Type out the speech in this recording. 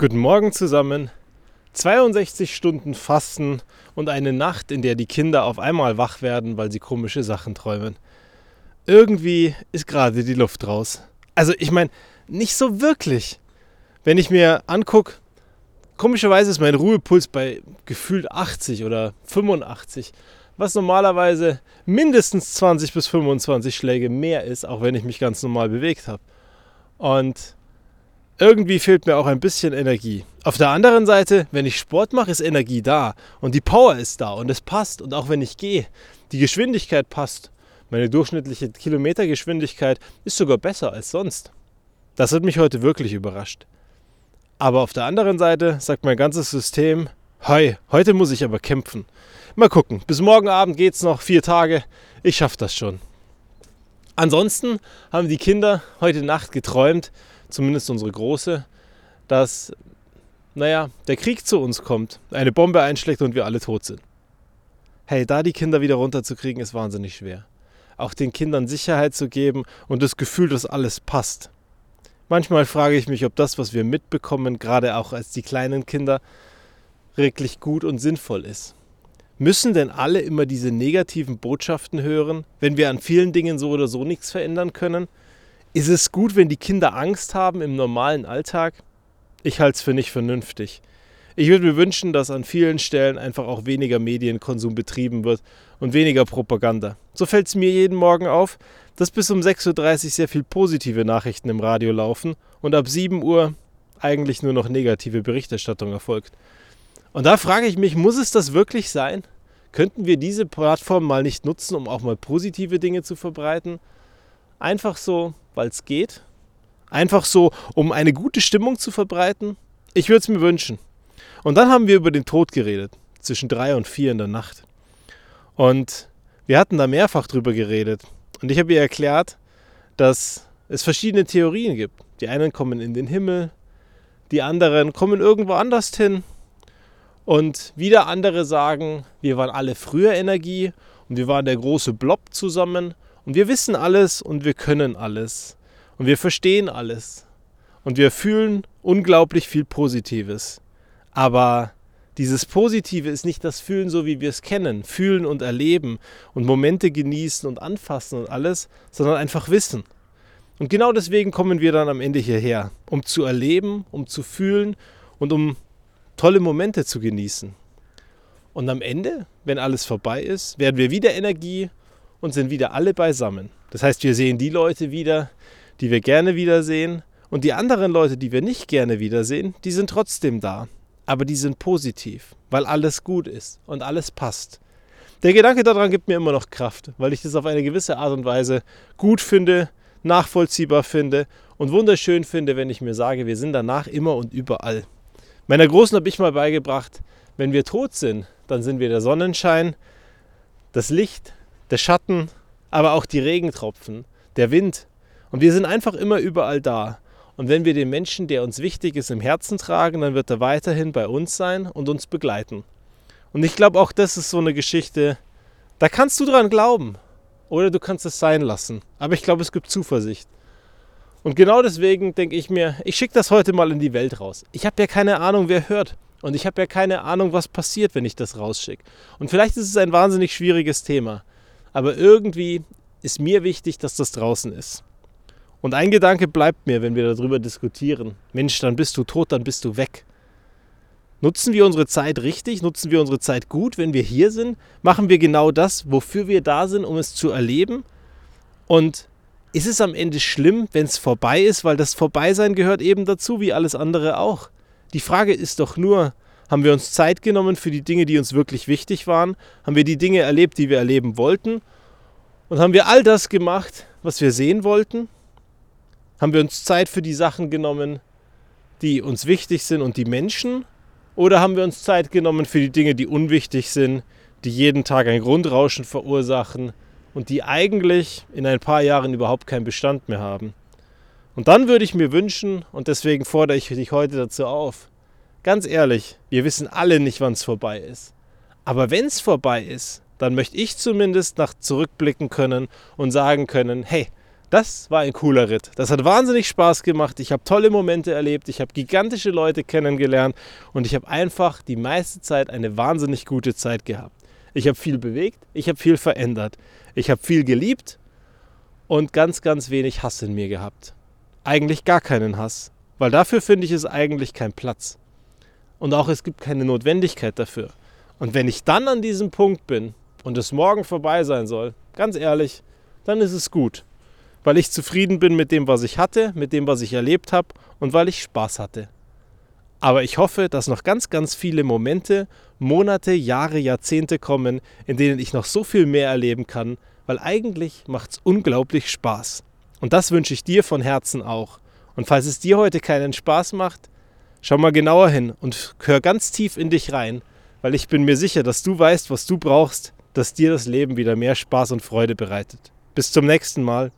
Guten Morgen zusammen. 62 Stunden Fasten und eine Nacht, in der die Kinder auf einmal wach werden, weil sie komische Sachen träumen. Irgendwie ist gerade die Luft raus. Also ich meine, nicht so wirklich. Wenn ich mir angucke, komischerweise ist mein Ruhepuls bei gefühlt 80 oder 85, was normalerweise mindestens 20 bis 25 Schläge mehr ist, auch wenn ich mich ganz normal bewegt habe. Und irgendwie fehlt mir auch ein bisschen Energie. Auf der anderen Seite, wenn ich Sport mache, ist Energie da und die Power ist da und es passt. Und auch wenn ich gehe, die Geschwindigkeit passt. Meine durchschnittliche Kilometergeschwindigkeit ist sogar besser als sonst. Das hat mich heute wirklich überrascht. Aber auf der anderen Seite sagt mein ganzes System, Hi, heute muss ich aber kämpfen. Mal gucken, bis morgen Abend geht's noch, vier Tage, ich schaff das schon. Ansonsten haben die Kinder heute Nacht geträumt, zumindest unsere Große, dass, naja, der Krieg zu uns kommt, eine Bombe einschlägt und wir alle tot sind. Hey, da die Kinder wieder runterzukriegen, ist wahnsinnig schwer. Auch den Kindern Sicherheit zu geben und das Gefühl, dass alles passt. Manchmal frage ich mich, ob das, was wir mitbekommen, gerade auch als die kleinen Kinder, wirklich gut und sinnvoll ist. Müssen denn alle immer diese negativen Botschaften hören, wenn wir an vielen Dingen so oder so nichts verändern können? Ist es gut, wenn die Kinder Angst haben im normalen Alltag? Ich halte es für nicht vernünftig. Ich würde mir wünschen, dass an vielen Stellen einfach auch weniger Medienkonsum betrieben wird und weniger Propaganda. So fällt es mir jeden Morgen auf, dass bis um 6.30 Uhr sehr viel positive Nachrichten im Radio laufen und ab 7 Uhr eigentlich nur noch negative Berichterstattung erfolgt. Und da frage ich mich, muss es das wirklich sein? Könnten wir diese Plattform mal nicht nutzen, um auch mal positive Dinge zu verbreiten? Einfach so, weil es geht. Einfach so, um eine gute Stimmung zu verbreiten. Ich würde es mir wünschen. Und dann haben wir über den Tod geredet, zwischen drei und vier in der Nacht. Und wir hatten da mehrfach drüber geredet. Und ich habe ihr erklärt, dass es verschiedene Theorien gibt. Die einen kommen in den Himmel, die anderen kommen irgendwo anders hin. Und wieder andere sagen, wir waren alle früher Energie und wir waren der große Blob zusammen und wir wissen alles und wir können alles. Und wir verstehen alles. Und wir fühlen unglaublich viel Positives. Aber dieses Positive ist nicht das Fühlen so, wie wir es kennen. Fühlen und erleben und Momente genießen und anfassen und alles, sondern einfach wissen. Und genau deswegen kommen wir dann am Ende hierher, um zu erleben, um zu fühlen und um tolle Momente zu genießen. Und am Ende, wenn alles vorbei ist, werden wir wieder Energie und sind wieder alle beisammen. Das heißt, wir sehen die Leute wieder, die wir gerne wiedersehen und die anderen Leute, die wir nicht gerne wiedersehen, die sind trotzdem da. Aber die sind positiv, weil alles gut ist und alles passt. Der Gedanke daran gibt mir immer noch Kraft, weil ich das auf eine gewisse Art und Weise gut finde, nachvollziehbar finde und wunderschön finde, wenn ich mir sage, wir sind danach immer und überall. Meiner Großen habe ich mal beigebracht, wenn wir tot sind, dann sind wir der Sonnenschein, das Licht, der Schatten, aber auch die Regentropfen, der Wind. Und wir sind einfach immer überall da. Und wenn wir den Menschen, der uns wichtig ist, im Herzen tragen, dann wird er weiterhin bei uns sein und uns begleiten. Und ich glaube, auch das ist so eine Geschichte, da kannst du dran glauben. Oder du kannst es sein lassen. Aber ich glaube, es gibt Zuversicht. Und genau deswegen denke ich mir, ich schicke das heute mal in die Welt raus. Ich habe ja keine Ahnung, wer hört. Und ich habe ja keine Ahnung, was passiert, wenn ich das rausschicke. Und vielleicht ist es ein wahnsinnig schwieriges Thema. Aber irgendwie ist mir wichtig, dass das draußen ist. Und ein Gedanke bleibt mir, wenn wir darüber diskutieren. Mensch, dann bist du tot, dann bist du weg. Nutzen wir unsere Zeit richtig? Nutzen wir unsere Zeit gut, wenn wir hier sind? Machen wir genau das, wofür wir da sind, um es zu erleben? Und ist es am Ende schlimm, wenn es vorbei ist? Weil das Vorbeisein gehört eben dazu, wie alles andere auch. Die Frage ist doch nur, haben wir uns Zeit genommen für die Dinge, die uns wirklich wichtig waren? Haben wir die Dinge erlebt, die wir erleben wollten? Und haben wir all das gemacht, was wir sehen wollten? Haben wir uns Zeit für die Sachen genommen, die uns wichtig sind und die Menschen? Oder haben wir uns Zeit genommen für die Dinge, die unwichtig sind, die jeden Tag ein Grundrauschen verursachen und die eigentlich in ein paar Jahren überhaupt keinen Bestand mehr haben? Und dann würde ich mir wünschen, und deswegen fordere ich dich heute dazu auf, Ganz ehrlich, wir wissen alle nicht, wann es vorbei ist. Aber wenn es vorbei ist, dann möchte ich zumindest nach zurückblicken können und sagen können, hey, Das war ein cooler Ritt. Das hat wahnsinnig Spaß gemacht. Ich habe tolle Momente erlebt. Ich habe gigantische Leute kennengelernt und ich habe einfach die meiste Zeit eine wahnsinnig gute Zeit gehabt. Ich habe viel bewegt, ich habe viel verändert. Ich habe viel geliebt und ganz, ganz wenig Hass in mir gehabt. Eigentlich gar keinen Hass, weil dafür finde ich es eigentlich kein Platz. Und auch es gibt keine Notwendigkeit dafür. Und wenn ich dann an diesem Punkt bin und es morgen vorbei sein soll, ganz ehrlich, dann ist es gut weil ich zufrieden bin mit dem, was ich hatte, mit dem, was ich erlebt habe und weil ich Spaß hatte. Aber ich hoffe, dass noch ganz, ganz viele Momente, Monate, Jahre, Jahrzehnte kommen, in denen ich noch so viel mehr erleben kann, weil eigentlich macht es unglaublich Spaß. Und das wünsche ich dir von Herzen auch. Und falls es dir heute keinen Spaß macht, schau mal genauer hin und hör ganz tief in dich rein, weil ich bin mir sicher, dass du weißt, was du brauchst, dass dir das Leben wieder mehr Spaß und Freude bereitet. Bis zum nächsten Mal.